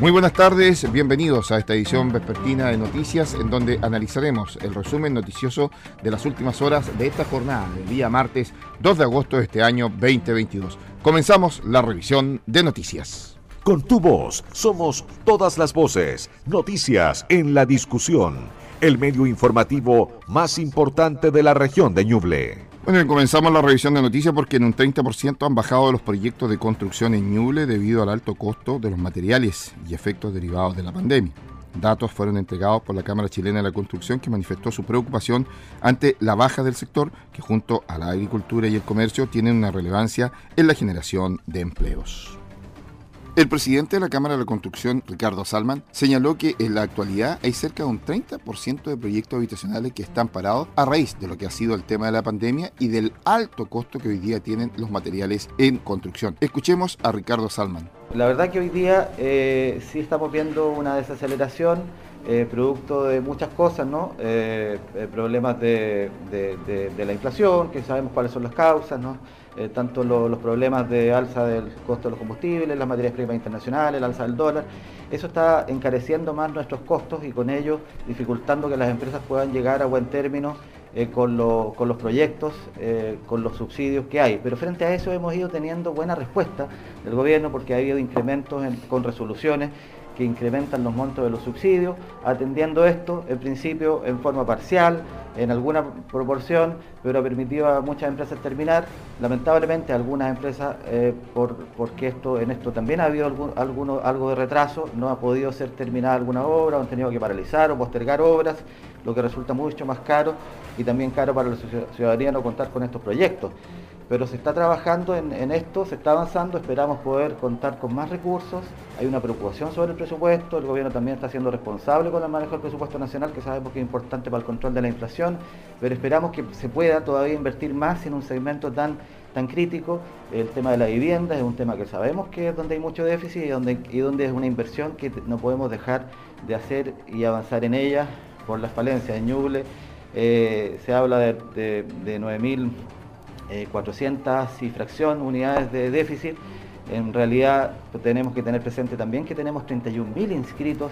Muy buenas tardes, bienvenidos a esta edición vespertina de noticias en donde analizaremos el resumen noticioso de las últimas horas de esta jornada del día martes 2 de agosto de este año 2022. Comenzamos la revisión de noticias. Con tu voz somos todas las voces, noticias en la discusión, el medio informativo más importante de la región de Ñuble. Bueno, comenzamos la revisión de noticias porque en un 30% han bajado los proyectos de construcción en Ñuble debido al alto costo de los materiales y efectos derivados de la pandemia. Datos fueron entregados por la Cámara Chilena de la Construcción que manifestó su preocupación ante la baja del sector que junto a la agricultura y el comercio tienen una relevancia en la generación de empleos. El presidente de la Cámara de la Construcción, Ricardo Salman, señaló que en la actualidad hay cerca de un 30% de proyectos habitacionales que están parados a raíz de lo que ha sido el tema de la pandemia y del alto costo que hoy día tienen los materiales en construcción. Escuchemos a Ricardo Salman. La verdad que hoy día eh, sí estamos viendo una desaceleración eh, producto de muchas cosas, ¿no? Eh, problemas de, de, la inflación, que sabemos cuáles son las causas, ¿no? Eh, tanto los problemas de alza del costo de los combustibles, las materias primas internacionales, el alza del dólar. Eso está encareciendo más nuestros costos y con ello dificultando que las empresas puedan llegar a buen término eh, con, los proyectos, eh, con los subsidios que hay. Pero frente a eso hemos ido teniendo buena respuesta del gobierno porque ha habido incrementos con resoluciones que incrementan los montos de los subsidios, atendiendo esto en principio en forma parcial, en alguna proporción, pero ha permitido a muchas empresas terminar. Lamentablemente algunas empresas, eh, por, porque esto, en esto también ha habido algún, algo de retraso, no ha podido ser terminada alguna obra, han tenido que paralizar o postergar obras, lo que resulta mucho más caro y también caro para la ciudadanía no contar con estos proyectos pero se está trabajando en, esto, se está avanzando, esperamos poder contar con más recursos, hay una preocupación sobre el presupuesto, el gobierno también está siendo responsable con el manejo del presupuesto nacional, que sabemos que es importante para el control de la inflación, pero esperamos que se pueda todavía invertir más en un segmento tan, tan crítico. El tema de la vivienda es un tema que sabemos que es donde hay mucho déficit y donde, es una inversión que no podemos dejar de hacer y avanzar en ella por las falencias de Ñuble. Eh, se habla de, de, de 9.000 400 eh, y fracción unidades de déficit. En realidad tenemos que tener presente también que tenemos 31.000 inscritos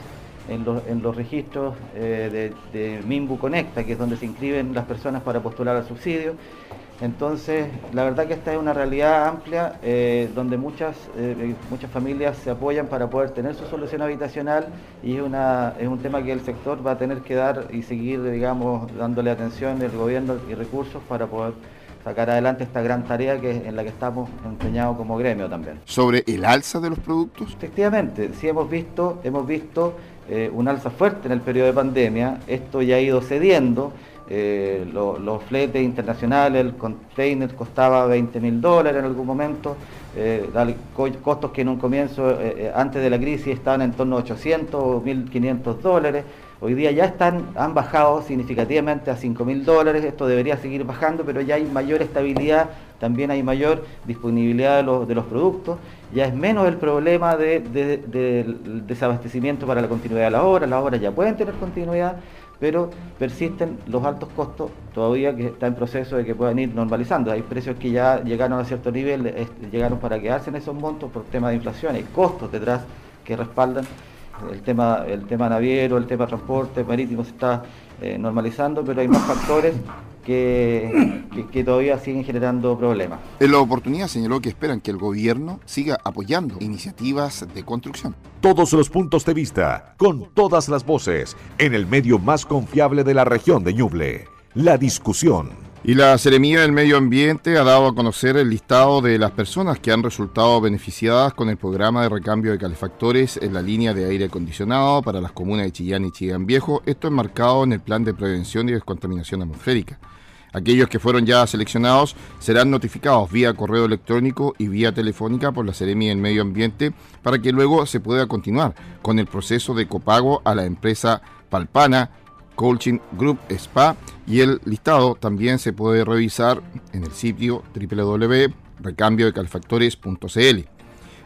en los, registros eh, de, Mimbu Conecta, que es donde se inscriben las personas para postular al subsidio. Entonces, la verdad que esta es una realidad amplia eh, donde muchas, muchas familias se apoyan para poder tener su solución habitacional y es, una, es un tema que el sector va a tener que dar y seguir, digamos, dándole atención el gobierno y recursos para poder sacar adelante esta gran tarea que en la que estamos empeñados como gremio también. ¿Sobre el alza de los productos? Efectivamente, sí hemos visto, hemos visto eh, un alza fuerte en el periodo de pandemia, esto ya ha ido cediendo, eh, los fletes internacionales, el container costaba 20 mil dólares en algún momento, eh, costos que en un comienzo, antes de la crisis, estaban en torno a 800 o 1.500 dólares. Hoy día ya están, han bajado significativamente a 5 mil dólares, esto debería seguir bajando, pero ya hay mayor estabilidad, también hay mayor disponibilidad de los, de los productos, ya es menos el problema del desabastecimiento para la continuidad de la obra, las obras ya pueden tener continuidad, pero persisten los altos costos todavía que está en proceso de que puedan ir normalizando. Hay precios que ya llegaron a cierto nivel, llegaron para quedarse en esos montos por tema de inflación, hay costos detrás que respaldan el tema, el tema naviero, el tema transporte marítimo se está eh, normalizando, pero hay más factores que, que, todavía siguen generando problemas. En la oportunidad señaló que esperan que el gobierno siga apoyando iniciativas de construcción. Todos los puntos de vista, con todas las voces, en el medio más confiable de la región de Ñuble. La discusión. Y la Seremía del Medio Ambiente ha dado a conocer el listado de las personas que han resultado beneficiadas con el programa de recambio de calefactores en la línea de aire acondicionado para las comunas de Chillán y Chillán Viejo. Esto enmarcado en el plan de prevención y descontaminación atmosférica. Aquellos que fueron ya seleccionados serán notificados vía correo electrónico y vía telefónica por la Seremía del Medio Ambiente para que luego se pueda continuar con el proceso de copago a la empresa Palpana, Colchin Group Spa y el listado también se puede revisar en el sitio www.recambiodecalefactores.cl.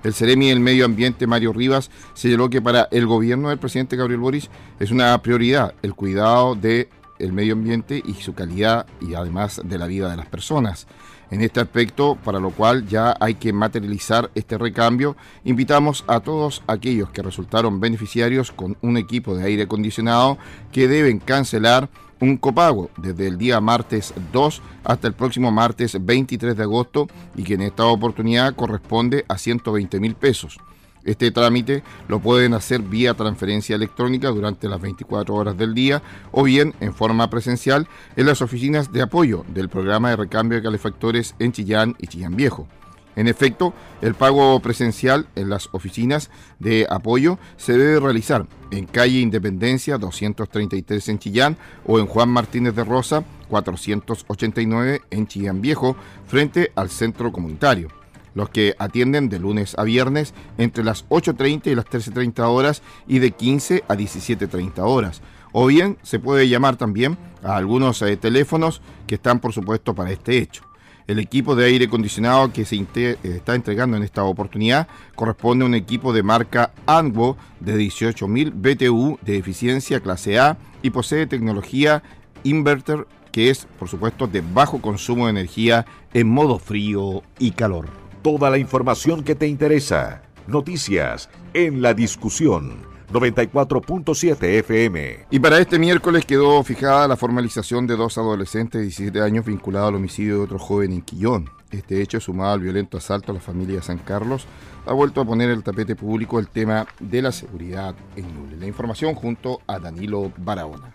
El Ceremi del Medio Ambiente, Mario Rivas, señaló que para el gobierno del presidente Gabriel Boris es una prioridad el cuidado del medio ambiente y su calidad y además de la vida de las personas. En este aspecto, para lo cual ya hay que materializar este recambio, invitamos a todos aquellos que resultaron beneficiarios con un equipo de aire acondicionado que deben cancelar un copago desde el día martes 2 hasta el próximo martes 23 de agosto y que en esta oportunidad corresponde a 120 mil pesos. Este trámite lo pueden hacer vía transferencia electrónica durante las 24 horas del día o bien en forma presencial en las oficinas de apoyo del programa de recambio de calefactores en Chillán y Chillán Viejo. En efecto, el pago presencial en las oficinas de apoyo se debe realizar en calle Independencia 233 en Chillán o en Juan Martínez de Rosa 489 en Chillán Viejo frente al centro comunitario los que atienden de lunes a viernes entre las 8.30 y las 13.30 horas y de 15 a 17.30 horas. O bien se puede llamar también a algunos eh, teléfonos que están por supuesto para este hecho. El equipo de aire acondicionado que se está entregando en esta oportunidad corresponde a un equipo de marca ANGO de 18.000 BTU de eficiencia clase A y posee tecnología inverter que es por supuesto de bajo consumo de energía en modo frío y calor toda la información que te interesa. Noticias en la discusión 94.7 FM. Y para este miércoles quedó fijada la formalización de dos adolescentes de 17 años vinculados al homicidio de otro joven en Quillón. Este hecho, sumado al violento asalto a la familia San Carlos, ha vuelto a poner el tapete público el tema de la seguridad en Ñuble. La información junto a Danilo Barahona.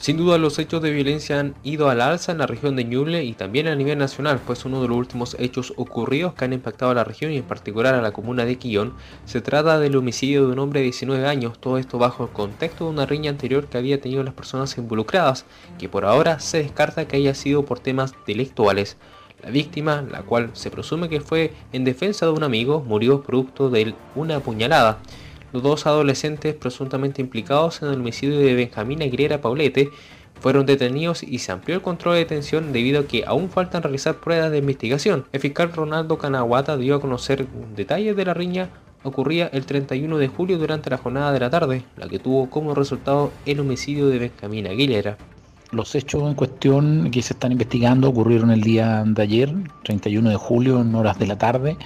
Sin duda los hechos de violencia han ido al alza en la región de Ñuble y también a nivel nacional, pues uno de los últimos hechos ocurridos que han impactado a la región y en particular a la comuna de Quillón se trata del homicidio de un hombre de 19 años, todo esto bajo el contexto de una riña anterior que había tenido las personas involucradas, que por ahora se descarta que haya sido por temas delictuales. La víctima, la cual se presume que fue en defensa de un amigo, murió producto de una apuñalada. Los dos adolescentes presuntamente implicados en el homicidio de Benjamín Aguilera Paulete fueron detenidos y se amplió el control de detención debido a que aún faltan realizar pruebas de investigación. El fiscal Ronaldo Canaguata dio a conocer detalles de la riña ocurría el 31 de julio durante la jornada de la tarde, la que tuvo como resultado el homicidio de Benjamín Aguilera. Los hechos en cuestión que se están investigando ocurrieron el día de ayer, 31 de julio, en horas de la tarde,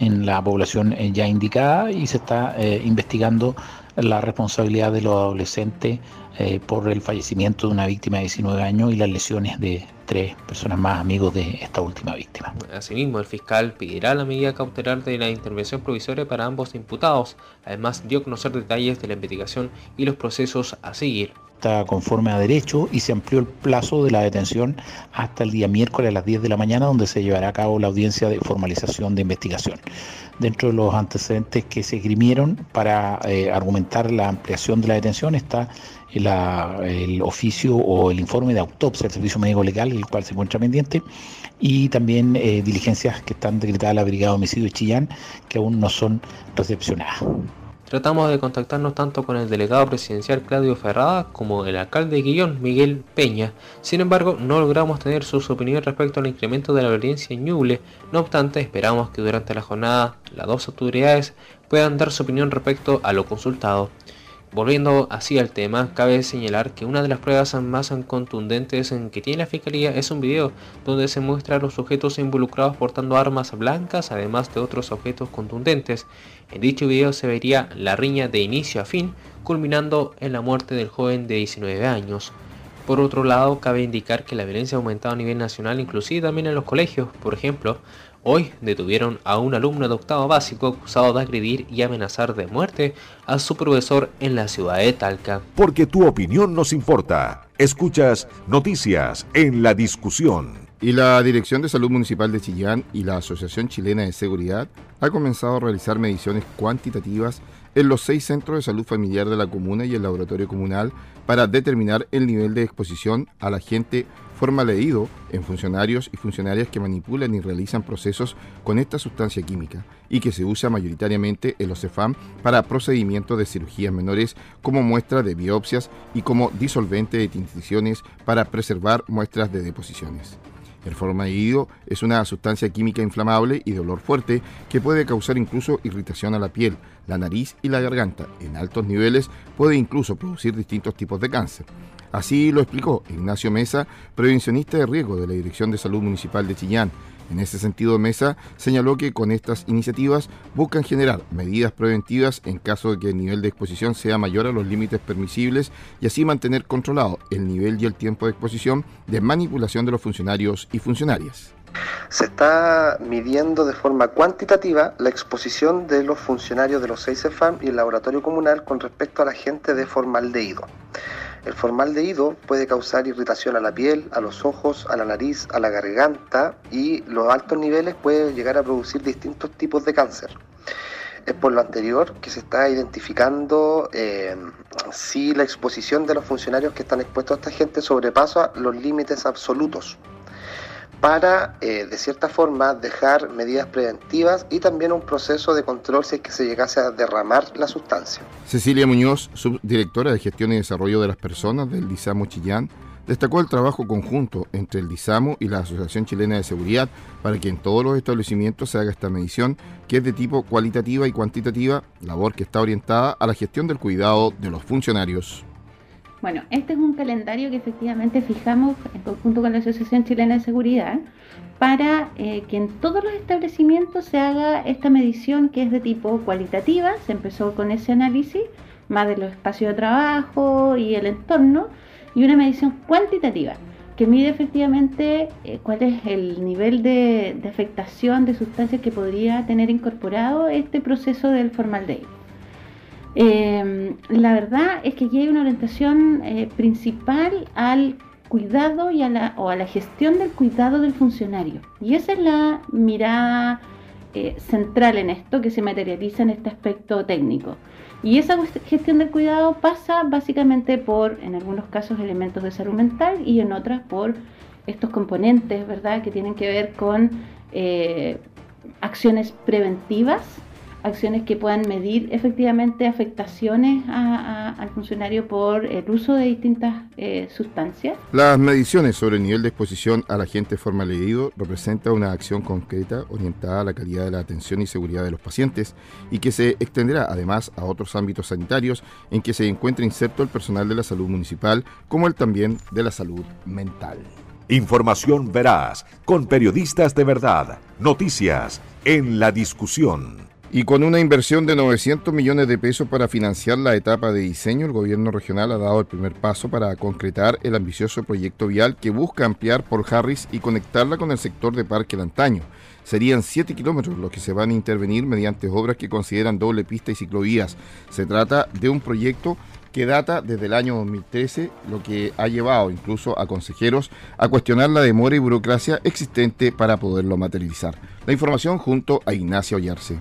en la población eh, ya indicada y se está eh, investigando la responsabilidad de los adolescentes eh, por el fallecimiento de una víctima de 19 años y las lesiones de tres personas más amigos de esta última víctima. Asimismo, el fiscal pedirá la medida cautelar de la intervención provisoria para ambos imputados. Además, dio a conocer detalles de la investigación y los procesos a seguir está conforme a derecho y se amplió el plazo de la detención hasta el día miércoles a las 10 de la mañana, donde se llevará a cabo la audiencia de formalización de investigación. Dentro de los antecedentes que se grimieron para eh, argumentar la ampliación de la detención está el oficio o el informe de autopsia del Servicio Médico Legal, el cual se encuentra pendiente, y también eh, diligencias que están decretadas a la Brigada de Homicidio de Chillán, que aún no son recepcionadas. Tratamos de contactarnos tanto con el delegado presidencial Claudio Ferrada como el alcalde de Guillón, Miguel Peña. Sin embargo, no logramos tener sus opiniones respecto al incremento de la violencia en Ñuble. No obstante, esperamos que durante la jornada las dos autoridades puedan dar su opinión respecto a lo consultado. Volviendo así al tema, cabe señalar que una de las pruebas más contundentes en que tiene la fiscalía es un video donde se muestra a los sujetos involucrados portando armas blancas, además de otros objetos contundentes. En dicho video se vería la riña de inicio a fin, culminando en la muerte del joven de 19 años. Por otro lado, cabe indicar que la violencia ha aumentado a nivel nacional, inclusive también en los colegios. Por ejemplo, Hoy detuvieron a un alumno de octavo básico acusado de agredir y amenazar de muerte a su profesor en la ciudad de Talca. Porque tu opinión nos importa. Escuchas noticias en la discusión. Y la Dirección de Salud Municipal de Chillán y la Asociación Chilena de Seguridad ha comenzado a realizar mediciones cuantitativas en los seis centros de salud familiar de la comuna y el laboratorio comunal para determinar el nivel de exposición al agente formaldehído en funcionarios y funcionarias que manipulan y realizan procesos con esta sustancia química y que se usa mayoritariamente en los CEFAM para procedimientos de cirugías menores como muestra de biopsias y como disolvente de tinticiones para preservar muestras de deposiciones. El formaldehído es una sustancia química inflamable y de olor fuerte que puede causar incluso irritación a la piel, la nariz y la garganta. En altos niveles puede incluso producir distintos tipos de cáncer. Así lo explicó Ignacio Mesa, prevencionista de riesgo de la Dirección de Salud Municipal de Chillán. En ese sentido, Mesa señaló que con estas iniciativas buscan generar medidas preventivas en caso de que el nivel de exposición sea mayor a los límites permisibles y así mantener controlado el nivel y el tiempo de exposición de manipulación de los funcionarios y funcionarias. Se está midiendo de forma cuantitativa la exposición de los funcionarios de los 6 CEFAM y el laboratorio comunal con respecto a la gente de formaldehído. El formaldehído puede causar irritación a la piel, a los ojos, a la nariz, a la garganta y los altos niveles pueden llegar a producir distintos tipos de cáncer. Es por lo anterior que se está identificando eh, si la exposición de los funcionarios que están expuestos a esta gente sobrepasa los límites absolutos para, eh, de cierta forma, dejar medidas preventivas y también un proceso de control si es que se llegase a derramar la sustancia. Cecilia Muñoz, subdirectora de Gestión y Desarrollo de las Personas del DISAMO Chillán, destacó el trabajo conjunto entre el DISAMO y la Asociación Chilena de Seguridad para que en todos los establecimientos se haga esta medición, que es de tipo cualitativa y cuantitativa, labor que está orientada a la gestión del cuidado de los funcionarios. Bueno, este es un calendario que efectivamente fijamos en conjunto con la Asociación Chilena de Seguridad para eh, que en todos los establecimientos se haga esta medición que es de tipo cualitativa. Se empezó con ese análisis, más de los espacios de trabajo y el entorno, y una medición cuantitativa que mide efectivamente eh, cuál es el nivel de, de afectación de sustancias que podría tener incorporado este proceso del formaldehído. Eh, la verdad es que aquí hay una orientación eh, principal al cuidado y a la, o a la gestión del cuidado del funcionario. Y esa es la mirada eh, central en esto que se materializa en este aspecto técnico. Y esa gestión del cuidado pasa básicamente por, en algunos casos, elementos de salud mental y en otras por estos componentes, ¿verdad?, que tienen que ver con eh, acciones preventivas acciones que puedan medir efectivamente afectaciones al funcionario por el uso de distintas eh, sustancias. Las mediciones sobre el nivel de exposición al agente formaldehído representan una acción concreta orientada a la calidad de la atención y seguridad de los pacientes y que se extenderá además a otros ámbitos sanitarios en que se encuentra inserto el personal de la salud municipal como el también de la salud mental. Información veraz, con periodistas de verdad, noticias en la discusión. Y con una inversión de 900 millones de pesos para financiar la etapa de diseño, el gobierno regional ha dado el primer paso para concretar el ambicioso proyecto vial que busca ampliar por Harris y conectarla con el sector de Parque Lantaño. Serían 7 kilómetros los que se van a intervenir mediante obras que consideran doble pista y ciclovías. Se trata de un proyecto que data desde el año 2013, lo que ha llevado incluso a consejeros a cuestionar la demora y burocracia existente para poderlo materializar. La información junto a Ignacio Ollarse.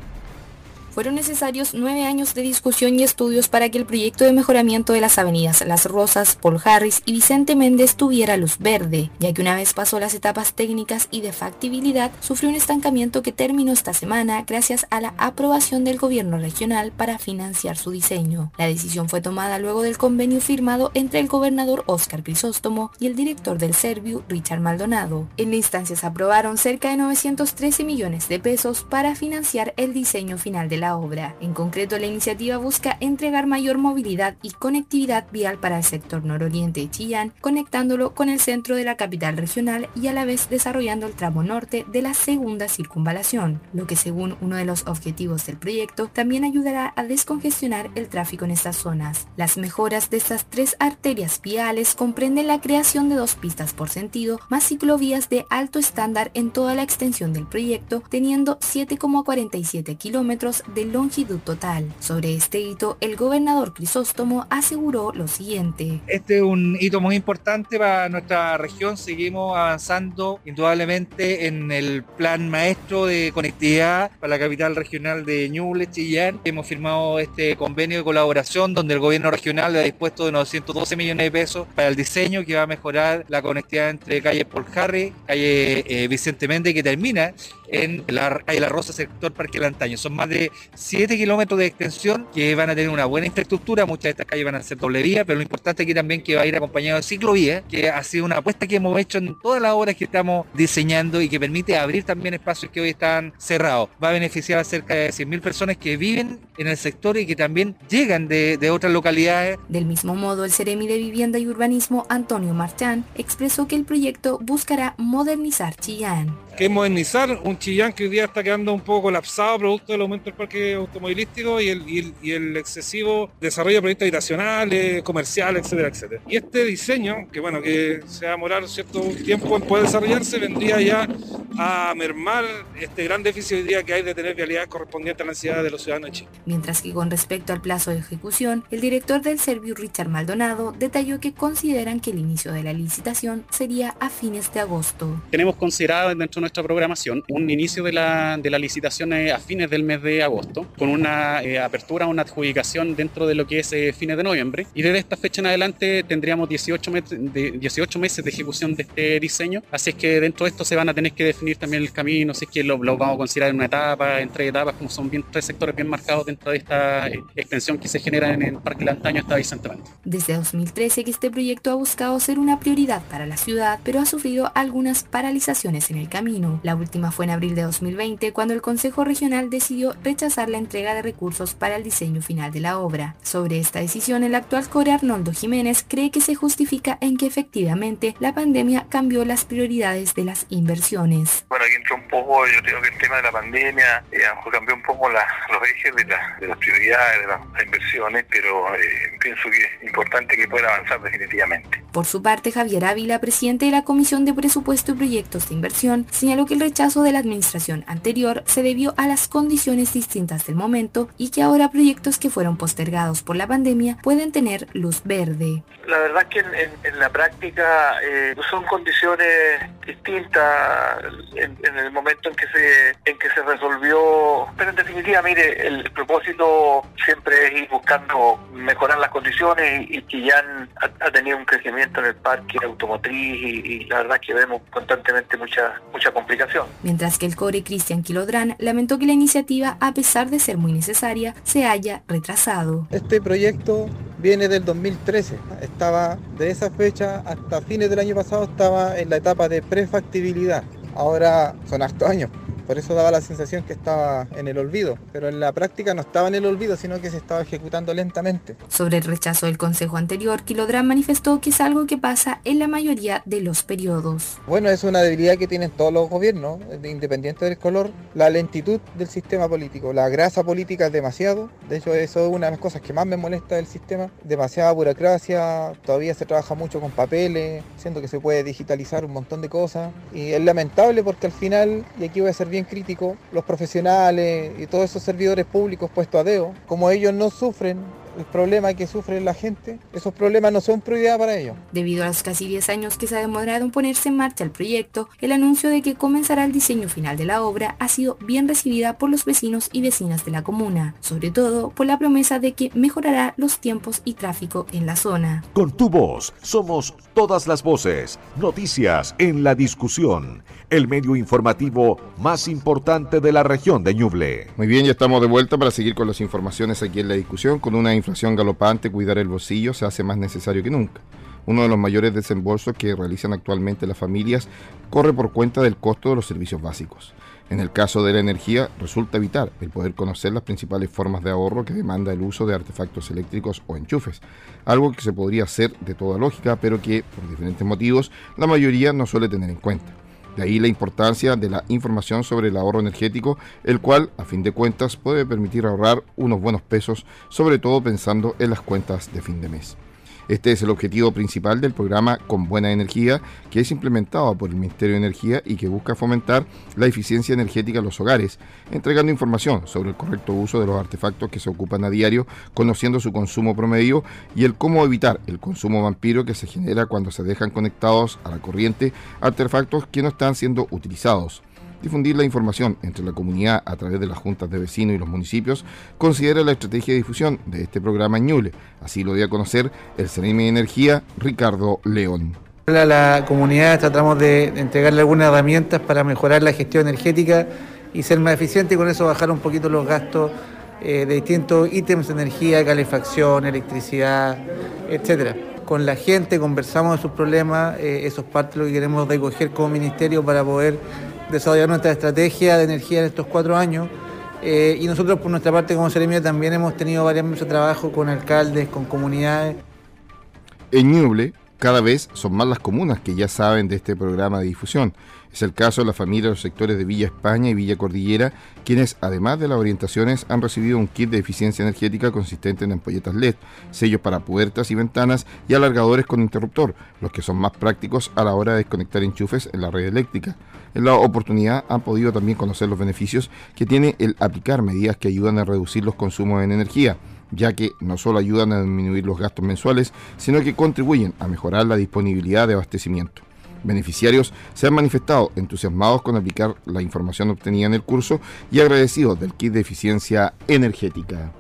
Fueron necesarios nueve años de discusión y estudios para que el proyecto de mejoramiento de las avenidas Las Rosas, Paul Harris y Vicente Méndez tuviera luz verde, ya que una vez pasó las etapas técnicas y de factibilidad, sufrió un estancamiento que terminó esta semana gracias a la aprobación del gobierno regional para financiar su diseño. La decisión fue tomada luego del convenio firmado entre el gobernador Óscar Crisóstomo y el director del Serviu, Richard Maldonado. En la instancia se aprobaron cerca de 913 millones de pesos para financiar el diseño final de la obra. En concreto, la iniciativa busca entregar mayor movilidad y conectividad vial para el sector nororiente de Chillán, conectándolo con el centro de la capital regional y a la vez desarrollando el tramo norte de la segunda circunvalación, lo que según uno de los objetivos del proyecto también ayudará a descongestionar el tráfico en estas zonas. Las mejoras de estas tres arterias viales comprenden la creación de dos pistas por sentido, más ciclovías de alto estándar en toda la extensión del proyecto, teniendo 7,47 kilómetros de de longitud total. Sobre este hito, el gobernador Crisóstomo aseguró lo siguiente. Este es un hito muy importante para nuestra región. Seguimos avanzando indudablemente en el plan maestro de conectividad para la capital regional de Ñuble, Chillán. Hemos firmado este convenio de colaboración donde el gobierno regional ha dispuesto de 912 millones de pesos para el diseño que va a mejorar la conectividad entre calle Paul Harry, calle eh, Vicente Méndez que termina en la calle La Rosa, sector Parque Lantaño. Son más de 7 kilómetros de extensión que van a tener una buena infraestructura. Muchas de estas calles van a ser doble vía, pero lo importante aquí también que va a ir acompañado de ciclovía, que ha sido una apuesta que hemos hecho en todas las obras que estamos diseñando y que permite abrir también espacios que hoy están cerrados. Va a beneficiar a cerca de 100.000 personas que viven en el sector y que también llegan de, de otras localidades. Del mismo modo, el Ceremi de Vivienda y Urbanismo, Antonio Marchán, expresó que el proyecto buscará modernizar Chillán. Que modernizar un Chillán que hoy día está quedando un poco colapsado producto del aumento del parque automovilístico y el, y el, y el excesivo desarrollo de proyectos habitacionales, comerciales, etcétera, etcétera. Y este diseño, que bueno, que se va a demorar cierto tiempo en poder desarrollarse, vendría ya a mermar este gran déficit hoy día que hay de tener vialidad correspondiente a la necesidad de los ciudadanos de Chile. Mientras que con respecto al plazo de ejecución, el director del Servio Richard Maldonado detalló que consideran que el inicio de la licitación sería a fines de agosto. Tenemos considerado dentro de nuestra programación un inicio de la, de la licitación a fines del mes de agosto, con una eh, apertura, una adjudicación dentro de lo que es eh, fines de noviembre. Y desde esta fecha en adelante tendríamos 18, mes, de, 18 meses de ejecución de este diseño. Así es que dentro de esto se van a tener que definir también el camino, si es que lo, lo vamos a considerar en una etapa, en tres etapas, como son bien, tres sectores bien marcados dentro de esta eh, extensión que se genera en el Parque Lantaño hasta Vicente Méndez. Desde 2013 que este proyecto ha buscado ser una prioridad para la ciudad, pero ha sufrido algunas paralizaciones en el camino. La última fue en abril de 2020, cuando el Consejo Regional decidió rechazar la entrega de recursos para el diseño final de la obra. Sobre esta decisión, el actual core Arnoldo Jiménez cree que se justifica en que efectivamente la pandemia cambió las prioridades de las inversiones. Bueno, aquí entró un poco, yo creo que el tema de la pandemia eh, cambió un poco la, los ejes de, la, de, las prioridades, de las, las inversiones, pero eh, pienso que es importante que pueda avanzar definitivamente. Por su parte, Javier Ávila, presidente de la Comisión de Presupuesto y Proyectos de Inversión, señaló que el rechazo de la administración anterior se debió a las condiciones distintas del momento y que ahora proyectos que fueron postergados por la pandemia pueden tener luz verde. La verdad que en, en, en la práctica eh, son condiciones distintas en, en, el momento en que se en que se resolvió, pero en definitiva, mire, el propósito siempre es ir buscando mejorar las condiciones y, que ya han, ha, ha, tenido un crecimiento en el parque automotriz y, y la verdad que vemos constantemente mucha mucha complicación. Mientras que el core Cristian Kilodrán lamentó que la iniciativa, a pesar de ser muy necesaria, se haya retrasado. Este proyecto viene del 2013. Estaba de esa fecha hasta fines del año pasado estaba en la etapa de prefactibilidad. Ahora son hartos años. Por eso daba la sensación que estaba en el olvido, pero en la práctica no estaba en el olvido, sino que se estaba ejecutando lentamente. Sobre el rechazo del consejo anterior, Kilodrán manifestó que es algo que pasa en la mayoría de los periodos. Bueno, es una debilidad que tienen todos los gobiernos, independiente del color, la lentitud del sistema político. La grasa política es demasiado, de hecho eso es una de las cosas que más me molesta del sistema, demasiada burocracia, todavía se trabaja mucho con papeles, siendo que se puede digitalizar un montón de cosas, y es lamentable porque al final, y aquí voy a ser bien crítico, los profesionales y todos esos servidores públicos puestos a deo, como ellos no sufren el problema que sufre la gente, esos problemas no son prioridad para ellos. Debido a los casi 10 años que se ha demorado en ponerse en marcha el proyecto, el anuncio de que comenzará el diseño final de la obra ha sido bien recibida por los vecinos y vecinas de la comuna, sobre todo por la promesa de que mejorará los tiempos y tráfico en la zona. Con tu voz somos todas las voces, noticias en la discusión, el medio informativo más importante de la región de Ñuble. Muy bien, ya estamos de vuelta para seguir con las informaciones aquí en la discusión con una inflación galopante, cuidar el bolsillo se hace más necesario que nunca. Uno de los mayores desembolsos que realizan actualmente las familias corre por cuenta del costo de los servicios básicos. En el caso de la energía, resulta vital el poder conocer las principales formas de ahorro que demanda el uso de artefactos eléctricos o enchufes, algo que se podría hacer de toda lógica, pero que, por diferentes motivos, la mayoría no suele tener en cuenta. De ahí la importancia de la información sobre el ahorro energético, el cual, a fin de cuentas, puede permitir ahorrar unos buenos pesos, sobre todo pensando en las cuentas de fin de mes. Este es el objetivo principal del programa Con Buena Energía, que es implementado por el Ministerio de Energía y que busca fomentar la eficiencia energética en los hogares, entregando información sobre el correcto uso de los artefactos que se ocupan a diario, conociendo su consumo promedio y el cómo evitar el consumo vampiro que se genera cuando se dejan conectados a la corriente artefactos que no están siendo utilizados difundir la información entre la comunidad a través de las juntas de vecinos y los municipios, considera la estrategia de difusión de este programa en Ñuble. Así lo dio a conocer el CNM de Energía, Ricardo León. A la comunidad tratamos de entregarle algunas herramientas para mejorar la gestión energética y ser más eficiente y con eso bajar un poquito los gastos eh, de distintos ítems de energía, calefacción, electricidad, etcétera. Con la gente conversamos de sus problemas, eh, eso es parte de lo que queremos recoger como ministerio para poder desarrollar nuestra estrategia de energía en estos cuatro años. Eh, y nosotros por nuestra parte como Seremia también hemos tenido varias meses de trabajo con alcaldes, con comunidades. En Ñuble, cada vez son más las comunas que ya saben de este programa de difusión. Es el caso de la familia de los sectores de Villa España y Villa Cordillera, quienes, además de las orientaciones, han recibido un kit de eficiencia energética consistente en ampolletas LED, sellos para puertas y ventanas y alargadores con interruptor, los que son más prácticos a la hora de desconectar enchufes en la red eléctrica. En la oportunidad han podido también conocer los beneficios que tiene el aplicar medidas que ayudan a reducir los consumos en energía ya que no solo ayudan a disminuir los gastos mensuales, sino que contribuyen a mejorar la disponibilidad de abastecimiento. Beneficiarios se han manifestado entusiasmados con aplicar la información obtenida en el curso y agradecidos del kit de eficiencia energética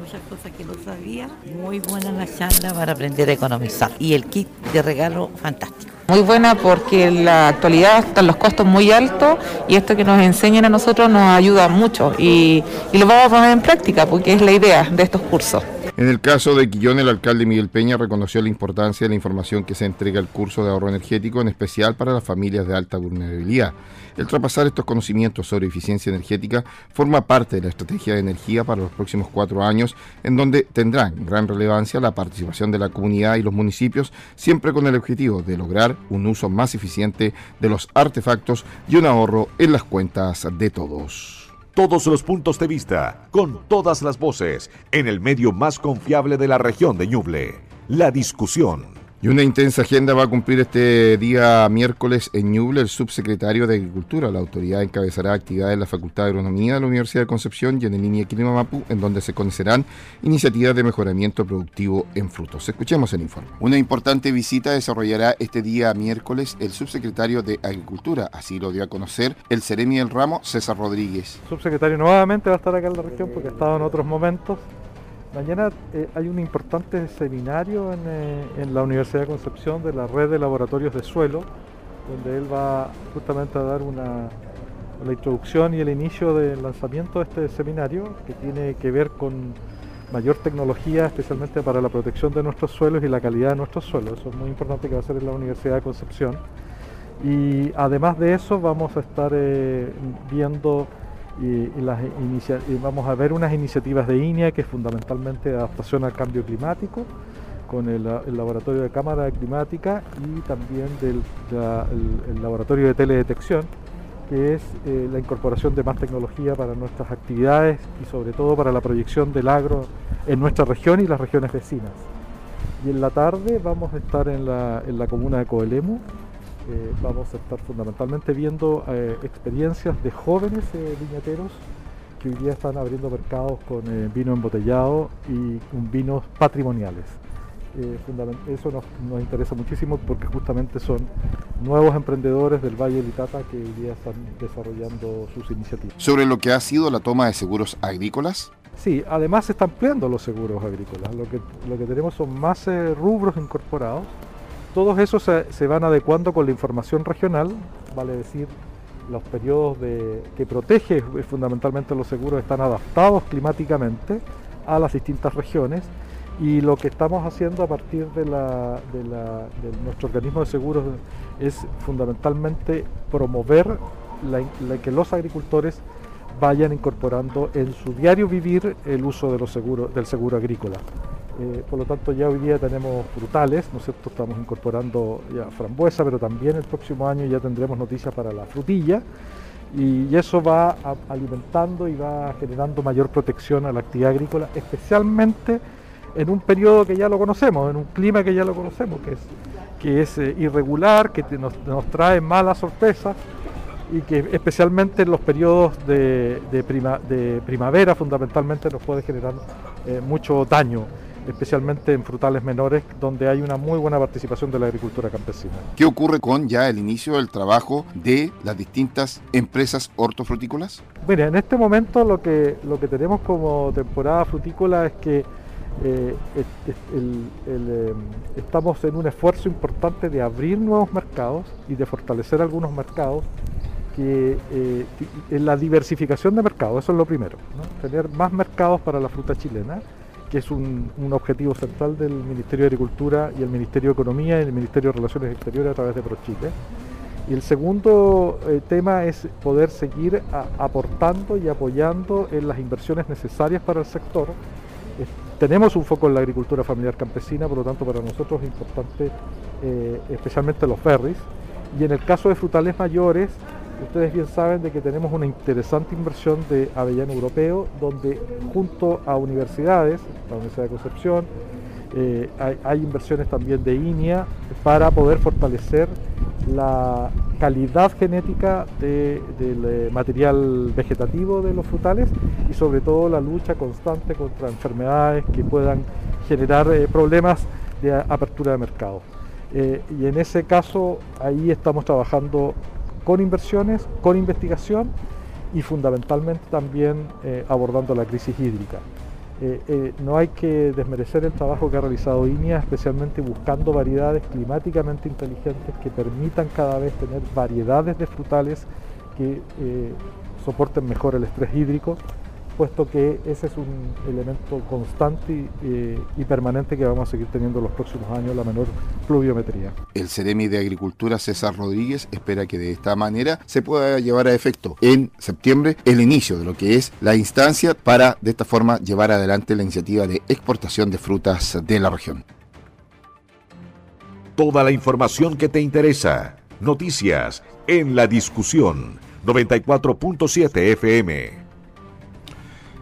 muchas cosas que no sabía. Muy buena la charla para aprender a economizar. Y el kit de regalo, fantástico. Muy buena porque en la actualidad están los costos muy altos y esto que nos enseñan a nosotros nos ayuda mucho y, y lo vamos a poner en práctica porque es la idea de estos cursos. En el caso de Quillón, el alcalde Miguel Peña reconoció la importancia de la información que se entrega al curso de ahorro energético, en especial para las familias de alta vulnerabilidad. El traspasar estos conocimientos sobre eficiencia energética forma parte de la estrategia de energía para los próximos cuatro años, en donde tendrán gran relevancia la participación de la comunidad y los municipios, siempre con el objetivo de lograr un uso más eficiente de los artefactos y un ahorro en las cuentas de todos. Todos los puntos de vista, con todas las voces, en el medio más confiable de la región de Ñuble. La discusión. Y una intensa agenda va a cumplir este día miércoles en Ñuble el subsecretario de Agricultura. La autoridad encabezará actividades en la Facultad de Agronomía de la Universidad de Concepción y en el línea Mapu, en donde se conocerán iniciativas de mejoramiento productivo en frutos. Escuchemos el informe. Una importante visita desarrollará este día miércoles el subsecretario de Agricultura. Así lo dio a conocer el Ceremi del Ramo, César Rodríguez. El subsecretario nuevamente va a estar acá en la región porque ha estado en otros momentos Mañana eh, hay un importante seminario eh, en, la Universidad de Concepción de la red de laboratorios de suelo, donde él va justamente a dar la introducción y el inicio del lanzamiento de este seminario, que tiene que ver con mayor tecnología, especialmente para la protección de nuestros suelos y la calidad de nuestros suelos. Eso es muy importante que va a ser en la Universidad de Concepción. Y además de eso vamos a estar eh, viendo y, vamos a ver unas iniciativas de INEA que es fundamentalmente adaptación al cambio climático con el, laboratorio de cámara climática y también del el, laboratorio de teledetección que es eh, la incorporación de más tecnología para nuestras actividades y sobre todo para la proyección del agro en nuestra región y las regiones vecinas. Y en la tarde vamos a estar en la, en la comuna de Coelemu, eh, vamos a estar fundamentalmente viendo eh, experiencias de jóvenes eh, viñateros que hoy día están abriendo mercados con vino embotellado y con vinos patrimoniales. eso nos, nos, interesa muchísimo porque justamente son nuevos emprendedores del Valle de Itata que hoy día están desarrollando sus iniciativas. ¿Sobre lo que ha sido la toma de seguros agrícolas? Sí, además se están ampliando los seguros agrícolas. Lo que, lo que tenemos son más rubros incorporados todos esos se, van adecuando con la información regional, vale decir, los periodos que protege fundamentalmente los seguros están adaptados climáticamente a las distintas regiones y lo que estamos haciendo a partir de, nuestro organismo de seguros es fundamentalmente promover que los agricultores vayan incorporando en su diario vivir el uso del seguro agrícola. Eh, por lo tanto, ya hoy día tenemos frutales, ¿no? Estamos incorporando ya frambuesa, pero también el próximo año ya tendremos noticias para la frutilla. Y eso va alimentando y va generando mayor protección a la actividad agrícola, especialmente en un periodo que ya lo conocemos, en un clima que ya lo conocemos, que es, que es eh, irregular, que nos, nos, trae malas sorpresas y que especialmente en los periodos de, de, primavera fundamentalmente nos puede generar eh, mucho daño especialmente en frutales menores, donde hay una muy buena participación de la agricultura campesina. ¿Qué ocurre con ya el inicio del trabajo de las distintas empresas hortofrutícolas? Mira, en este momento lo que, lo que tenemos como temporada frutícola es que eh, em, estamos en un esfuerzo importante de abrir nuevos mercados y de fortalecer algunos mercados que eh, en la diversificación de mercados, eso es lo primero, tener más mercados para la fruta chilena que es un, objetivo central del Ministerio de Agricultura y el Ministerio de Economía y el Ministerio de Relaciones Exteriores a través de ProChile. Y el segundo eh, tema es poder seguir aportando y apoyando en las inversiones necesarias para el sector. tenemos un foco en la agricultura familiar campesina, por lo tanto para nosotros es importante eh, especialmente los ferries. Y en el caso de frutales mayores, Ustedes bien saben de que tenemos una interesante inversión de avellano europeo, donde junto a universidades, la Universidad de Concepción, eh, hay, inversiones también de INIA para poder fortalecer la calidad genética del eh, material vegetativo de los frutales y sobre todo la lucha constante contra enfermedades que puedan generar eh, problemas de apertura de mercado. y en ese caso ahí estamos trabajando con inversiones, con investigación y fundamentalmente también eh, abordando la crisis hídrica. Eh, eh, no hay que desmerecer el trabajo que ha realizado INIA, especialmente buscando variedades climáticamente inteligentes que permitan cada vez tener variedades de frutales que soporten mejor el estrés hídrico puesto que ese es un elemento constante eh, y, permanente que vamos a seguir teniendo en los próximos años, la menor pluviometría. El Ceremi de Agricultura César Rodríguez espera que de esta manera se pueda llevar a efecto en septiembre el inicio de lo que es la instancia para de esta forma llevar adelante la iniciativa de exportación de frutas de la región. Toda la información que te interesa, noticias en la discusión 94.7 FM.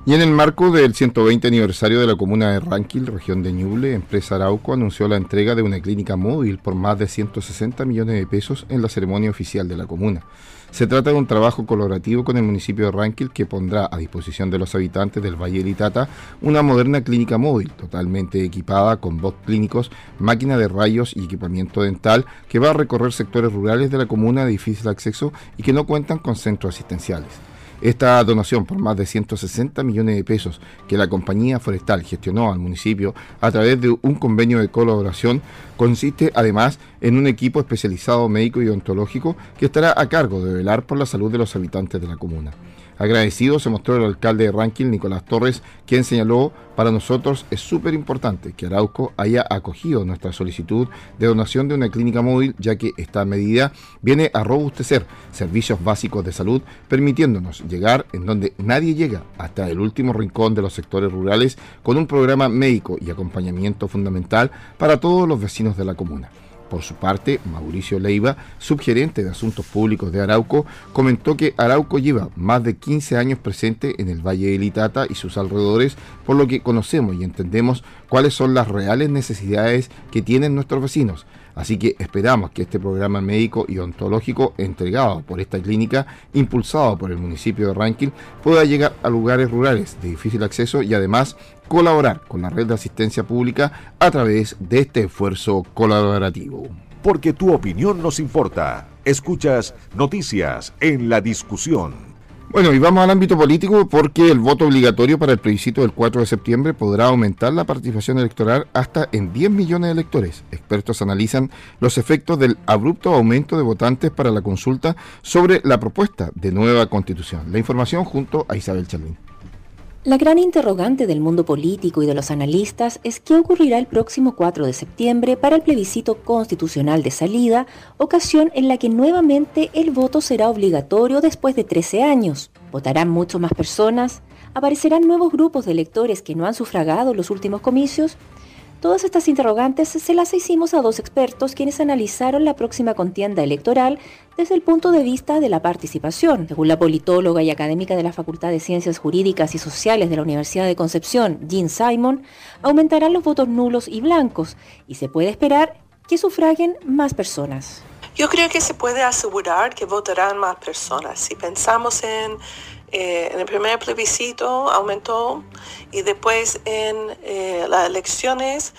Y en el marco del 120 aniversario de la comuna de Ranquil, región de Ñuble, Empresa Arauco anunció la entrega de una clínica móvil por más de 160 millones de pesos en la ceremonia oficial de la comuna. Se trata de un trabajo colaborativo con el municipio de Ranquil que pondrá a disposición de los habitantes del Valle de Litata una moderna clínica móvil totalmente equipada con bots clínicos, máquina de rayos y equipamiento dental que va a recorrer sectores rurales de la comuna de difícil acceso y que no cuentan con centros asistenciales. Esta donación por más de 160 millones de pesos que la compañía forestal gestionó al municipio a través de un convenio de colaboración consiste además en un equipo especializado médico y odontológico que estará a cargo de velar por la salud de los habitantes de la comuna. Agradecido se mostró el alcalde de Rankin, Nicolás Torres, quien señaló, para nosotros es súper importante que Arauco haya acogido nuestra solicitud de donación de una clínica móvil, ya que esta medida viene a robustecer servicios básicos de salud, permitiéndonos llegar en donde nadie llega, hasta el último rincón de los sectores rurales, con un programa médico y acompañamiento fundamental para todos los vecinos de la comuna. Por su parte, Mauricio Leiva, subgerente de Asuntos Públicos de Arauco, comentó que Arauco lleva más de 15 años presente en el Valle de Litata y sus alrededores, por lo que conocemos y entendemos cuáles son las reales necesidades que tienen nuestros vecinos. Así que esperamos que este programa médico y ontológico entregado por esta clínica, impulsado por el municipio de Rankin, pueda llegar a lugares rurales de difícil acceso y además colaborar con la red de asistencia pública a través de este esfuerzo colaborativo. Porque tu opinión nos importa. Escuchas noticias en la discusión. Bueno, y vamos al ámbito político porque el voto obligatorio para el plebiscito del 4 de septiembre podrá aumentar la participación electoral hasta en 10 millones de electores. Expertos analizan los efectos del abrupto aumento de votantes para la consulta sobre la propuesta de nueva constitución. La información junto a Isabel Chalín. La gran interrogante del mundo político y de los analistas es qué ocurrirá el próximo 4 de septiembre para el plebiscito constitucional de salida, ocasión en la que nuevamente el voto será obligatorio después de 13 años. ¿Votarán mucho más personas? ¿Aparecerán nuevos grupos de electores que no han sufragado los últimos comicios? Todas estas interrogantes se las hicimos a dos expertos quienes analizaron la próxima contienda electoral desde el punto de vista de la participación. Según la politóloga y académica de la Facultad de Ciencias Jurídicas y Sociales de la Universidad de Concepción, Jean Simon, aumentarán los votos nulos y blancos y se puede esperar que sufraguen más personas. Yo creo que se puede asegurar que votarán más personas. Si pensamos en, eh, en el primer plebiscito aumentó y después en eh, las elecciones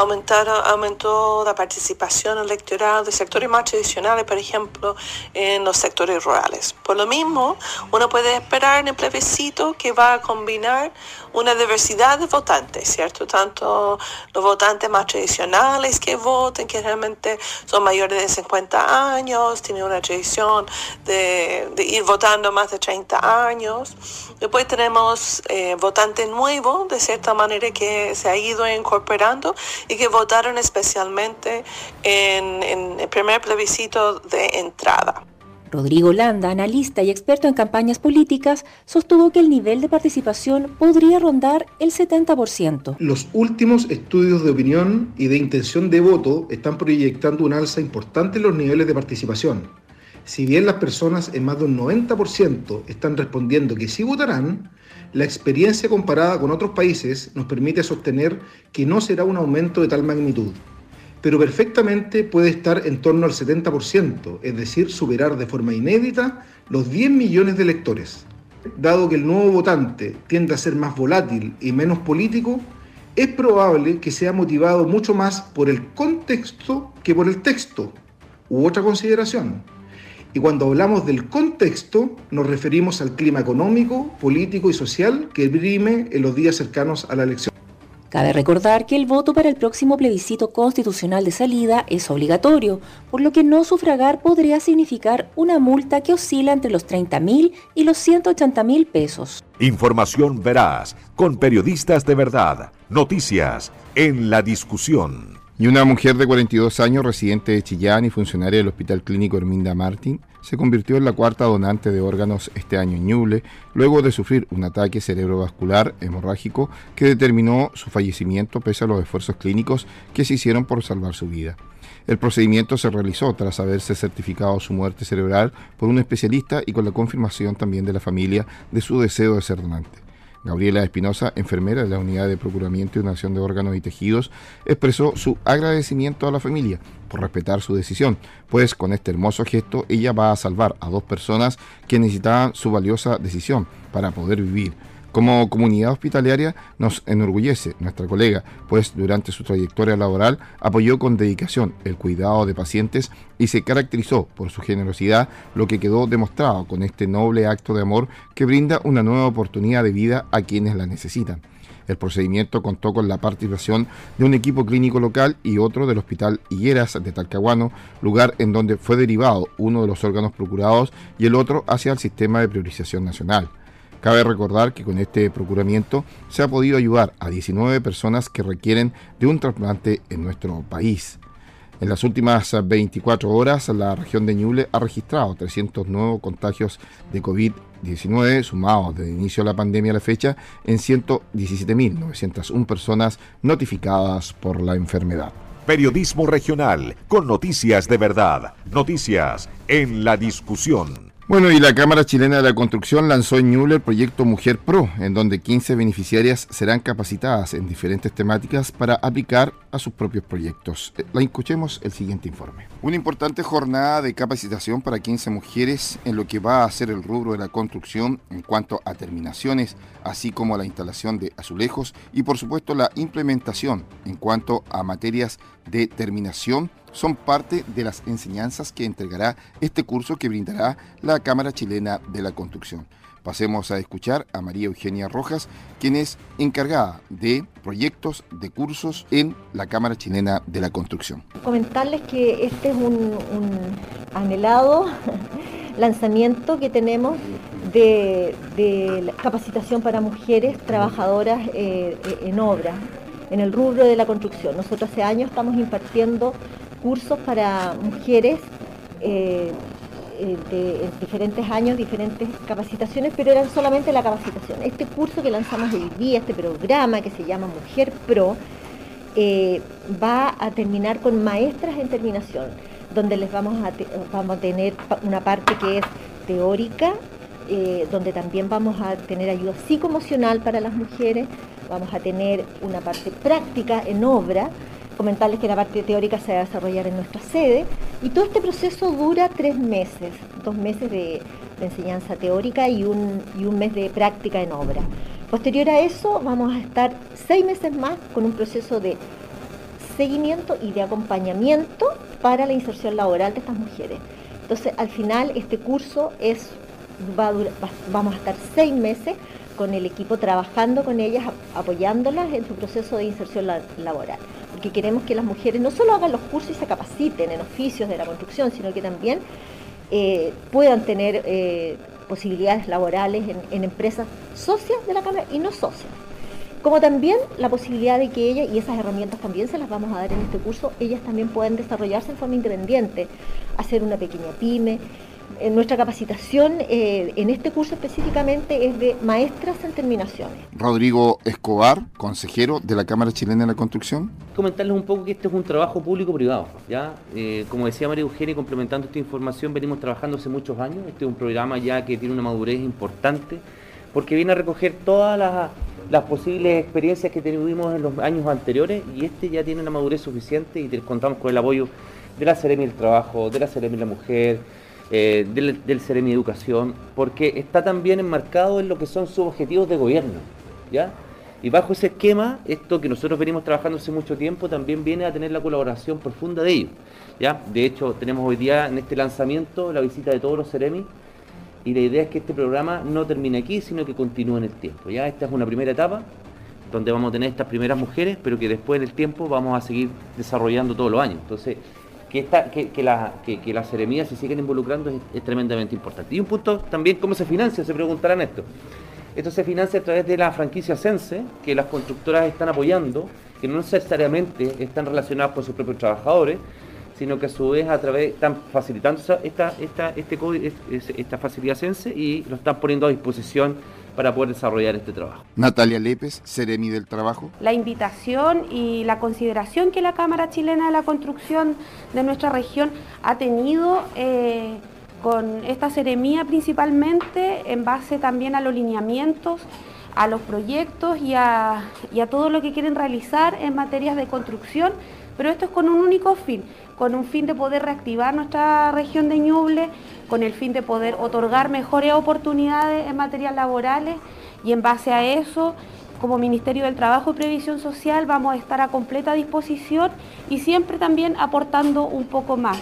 aumentaron, aumentó la participación electoral de sectores más tradicionales, por ejemplo, en los sectores rurales. Por lo mismo, uno puede esperar en el plebiscito que va a combinar una diversidad de votantes, ¿cierto? Tanto los votantes más tradicionales que voten, que realmente son mayores de 50 años, tienen una tradición de, ir votando más de 30 años. Después tenemos eh, votantes nuevos, de cierta manera, que se ha ido incorporando y que votaron especialmente en, en el primer plebiscito de entrada. Rodrigo Landa, analista y experto en campañas políticas, sostuvo que el nivel de participación podría rondar el 70%. Los últimos estudios de opinión y de intención de voto están proyectando un alza importante en los niveles de participación. Si bien las personas en más de un 90% están respondiendo que sí votarán, la experiencia comparada con otros países nos permite sostener que no será un aumento de tal magnitud pero perfectamente puede estar en torno al 70%, es decir, superar de forma inédita los 10 millones de electores. Dado que el nuevo votante tiende a ser más volátil y menos político, es probable que sea motivado mucho más por el contexto que por el texto u otra consideración. Y cuando hablamos del contexto, nos referimos al clima económico, político y social que brime en los días cercanos a la elección. Cabe recordar que el voto para el próximo plebiscito constitucional de salida es obligatorio, por lo que no sufragar podría significar una multa que oscila entre los 30 mil y los 180 mil pesos. Información veraz, con periodistas de verdad, noticias en la discusión. Y una mujer de 42 años, residente de Chillán y funcionaria del Hospital Clínico Herminda Martín, se convirtió en la cuarta donante de órganos este año en Ñuble, luego de sufrir un ataque cerebrovascular hemorrágico que determinó su fallecimiento pese a los esfuerzos clínicos que se hicieron por salvar su vida. El procedimiento se realizó tras haberse certificado su muerte cerebral por un especialista y con la confirmación también de la familia de su deseo de ser donante. Gabriela Espinosa, enfermera de la Unidad de Procuramiento y Donación de Órganos y Tejidos, expresó su agradecimiento a la familia por respetar su decisión, pues con este hermoso gesto ella va a salvar a dos personas que necesitaban su valiosa decisión para poder vivir. Como comunidad hospitalaria nos enorgullece nuestra colega, pues durante su trayectoria laboral apoyó con dedicación el cuidado de pacientes y se caracterizó por su generosidad, lo que quedó demostrado con este noble acto de amor que brinda una nueva oportunidad de vida a quienes la necesitan. El procedimiento contó con la participación de un equipo clínico local y otro del Hospital Higueras de Talcahuano, lugar en donde fue derivado uno de los órganos procurados y el otro hacia el sistema de priorización nacional. Cabe recordar que con este procuramiento se ha podido ayudar a 19 personas que requieren de un trasplante en nuestro país. En las últimas 24 horas, la región de Ñuble ha registrado 300 nuevos contagios de COVID-19, sumados desde el inicio de la pandemia a la fecha, en 117.901 personas notificadas por la enfermedad. Periodismo regional, con noticias de verdad, noticias en la discusión. Bueno, y la Cámara Chilena de la Construcción lanzó en Ñuble el proyecto Mujer Pro, en donde 15 beneficiarias serán capacitadas en diferentes temáticas para aplicar a sus propios proyectos. Eh, la escuchemos el siguiente informe. Una importante jornada de capacitación para 15 mujeres en lo que va a ser el rubro de la construcción en cuanto a terminaciones, así como la instalación de azulejos y por supuesto la implementación en cuanto a materias de terminación son parte de las enseñanzas que entregará este curso que brindará la Cámara Chilena de la Construcción. Pasemos a escuchar a María Eugenia Rojas, quien es encargada de proyectos de cursos en la Cámara Chilena de la Construcción. Comentarles que este es un, anhelado lanzamiento que tenemos de, capacitación para mujeres trabajadoras eh, en obra, en el rubro de la construcción. Nosotros hace años estamos impartiendo cursos para mujeres eh, eh, de en diferentes años, diferentes capacitaciones, pero eran solamente la capacitación. Este curso que lanzamos hoy día, este programa que se llama Mujer Pro, eh, va a terminar con maestras en terminación, donde les vamos a, a tener una parte que es teórica, donde también vamos a tener ayuda psicoemocional para las mujeres, vamos a tener una parte práctica en obra, comentarles que la parte teórica se va a desarrollar en nuestra sede, y todo este proceso dura tres meses, dos meses de, enseñanza teórica y un, y un mes de práctica en obra. Posterior a eso vamos a estar seis meses más con un proceso de seguimiento y de acompañamiento para la inserción laboral de estas mujeres. Entonces, al final, este curso es vamos a estar seis meses con el equipo trabajando con ellas, apoyándolas en su proceso de inserción laboral. Porque queremos que las mujeres no solo hagan los cursos y se capaciten en oficios de la construcción, sino que también eh, puedan tener eh, posibilidades laborales en, en, empresas socias de la Cámara y no socias. Como también la posibilidad de que ellas, y esas herramientas también se las vamos a dar en este curso, ellas también puedan desarrollarse en forma independiente, hacer una pequeña pyme, nuestra capacitación eh, en este curso específicamente es de maestras en terminaciones. Rodrigo Escobar, consejero de la Cámara Chilena de la Construcción. Comentarles un poco que este es un trabajo público-privado. ¿ya? Eh, como decía María Eugenia, complementando esta información, venimos trabajando hace muchos años. Este es un programa ya que tiene una madurez importante porque viene a recoger todas las, las posibles experiencias que tuvimos en los años anteriores y este ya tiene una madurez suficiente y contamos con el apoyo de la Seremi del Trabajo, de la Seremi de la Mujer, eh, del, del Ceremi Educación, porque está también enmarcado en lo que son sus objetivos de gobierno. ¿ya? Y bajo ese esquema, esto que nosotros venimos trabajando hace mucho tiempo, también viene a tener la colaboración profunda de ellos. ¿ya? De hecho, tenemos hoy día en este lanzamiento la visita de todos los Ceremi y la idea es que este programa no termine aquí, sino que continúe en el tiempo. ¿ya? Esta es una primera etapa donde vamos a tener estas primeras mujeres, pero que después en el tiempo vamos a seguir desarrollando todos los años. Entonces, que, las seremías se siguen involucrando es, tremendamente importante. Y un punto también, ¿cómo se financia? Se preguntarán esto. Esto se financia a través de la franquicia Sense, que las constructoras están apoyando, que no necesariamente están relacionadas con sus propios trabajadores, sino que a su vez a través están facilitando esta, esta, este, esta facilidad Sense y lo están poniendo a disposición para poder desarrollar este trabajo. Natalia Lépez, Seremi del Trabajo. La invitación y la consideración que la Cámara Chilena de la Construcción de nuestra región ha tenido eh, con esta seremía principalmente en base también a los lineamientos a los proyectos y a, y a todo lo que quieren realizar en materias de construcción, pero esto es con un único fin, con un fin de poder reactivar nuestra región de Ñuble, con el fin de poder otorgar mejores oportunidades en materias laborales y en base a eso, como Ministerio del Trabajo y Previsión Social, vamos a estar a completa disposición y siempre también aportando un poco más.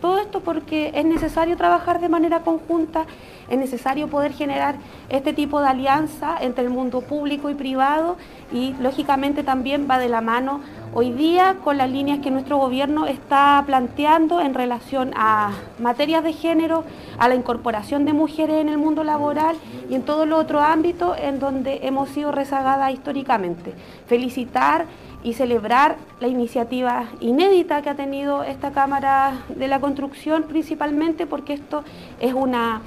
Todo esto porque es necesario trabajar de manera conjunta, es necesario poder generar este tipo de alianza entre el mundo público y privado y lógicamente también va de la mano hoy día con las líneas que nuestro gobierno está planteando en relación a materias de género, a la incorporación de mujeres en el mundo laboral y en todos los otros ámbitos en donde hemos sido rezagadas históricamente. Felicitar y celebrar la iniciativa inédita que ha tenido esta Cámara de la Construcción, principalmente porque esto es una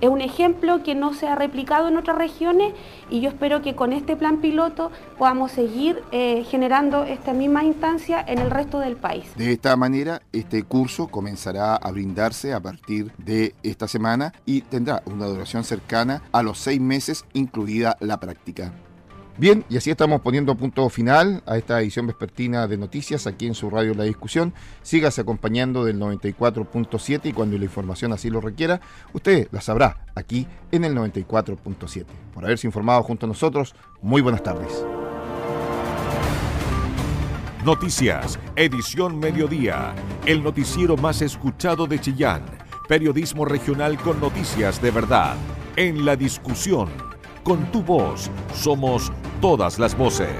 es un ejemplo que no se ha replicado en otras regiones y yo espero que con este plan piloto podamos seguir eh, generando esta misma instancia en el resto del país. De esta manera, este curso comenzará a brindarse a partir de esta semana y tendrá una duración cercana a los seis meses, incluida la práctica. Bien, y así estamos poniendo punto final a esta edición vespertina de noticias aquí en su radio La Discusión. Sígase acompañando del 94.7 y cuando la información así lo requiera, usted la sabrá aquí en el 94.7. Por haberse informado junto a nosotros, muy buenas tardes. Noticias, edición mediodía, el noticiero más escuchado de Chillán, periodismo regional con noticias de verdad, en la discusión con tu voz somos todas las voces.